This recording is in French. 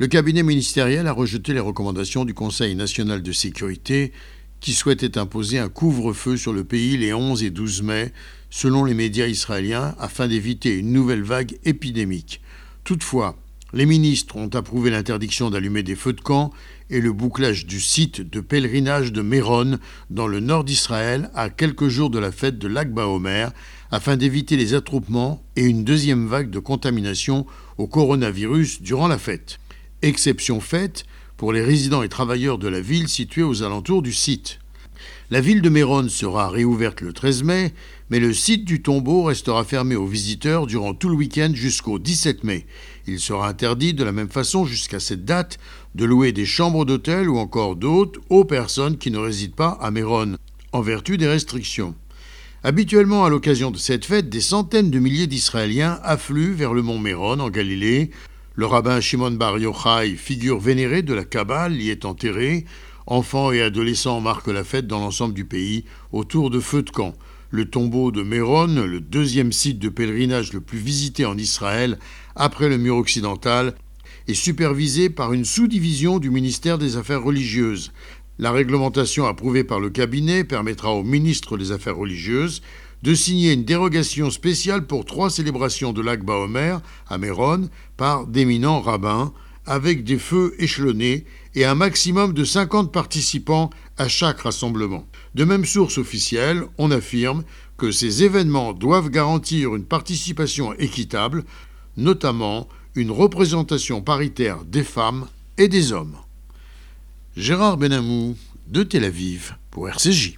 Le cabinet ministériel a rejeté les recommandations du Conseil national de sécurité qui souhaitait imposer un couvre-feu sur le pays les 11 et 12 mai, selon les médias israéliens, afin d'éviter une nouvelle vague épidémique. Toutefois, les ministres ont approuvé l'interdiction d'allumer des feux de camp et le bouclage du site de pèlerinage de Méron dans le nord d'Israël à quelques jours de la fête de l'Akba Omer afin d'éviter les attroupements et une deuxième vague de contamination au coronavirus durant la fête exception faite pour les résidents et travailleurs de la ville située aux alentours du site. La ville de Méron sera réouverte le 13 mai, mais le site du tombeau restera fermé aux visiteurs durant tout le week-end jusqu'au 17 mai. Il sera interdit de la même façon jusqu'à cette date de louer des chambres d'hôtel ou encore d'autres aux personnes qui ne résident pas à Méron, en vertu des restrictions. Habituellement, à l'occasion de cette fête, des centaines de milliers d'Israéliens affluent vers le mont Méron en Galilée le rabbin Shimon Bar Yochai, figure vénérée de la Kabbale, y est enterré. Enfants et adolescents marquent la fête dans l'ensemble du pays autour de feux de camp. Le tombeau de Méron, le deuxième site de pèlerinage le plus visité en Israël après le mur occidental, est supervisé par une sous-division du ministère des Affaires religieuses. La réglementation approuvée par le cabinet permettra au ministre des Affaires religieuses de signer une dérogation spéciale pour trois célébrations de l'Akba Omer à Méron par d'éminents rabbins, avec des feux échelonnés et un maximum de 50 participants à chaque rassemblement. De même source officielle, on affirme que ces événements doivent garantir une participation équitable, notamment une représentation paritaire des femmes et des hommes. Gérard Benamou de Tel Aviv pour RCJ.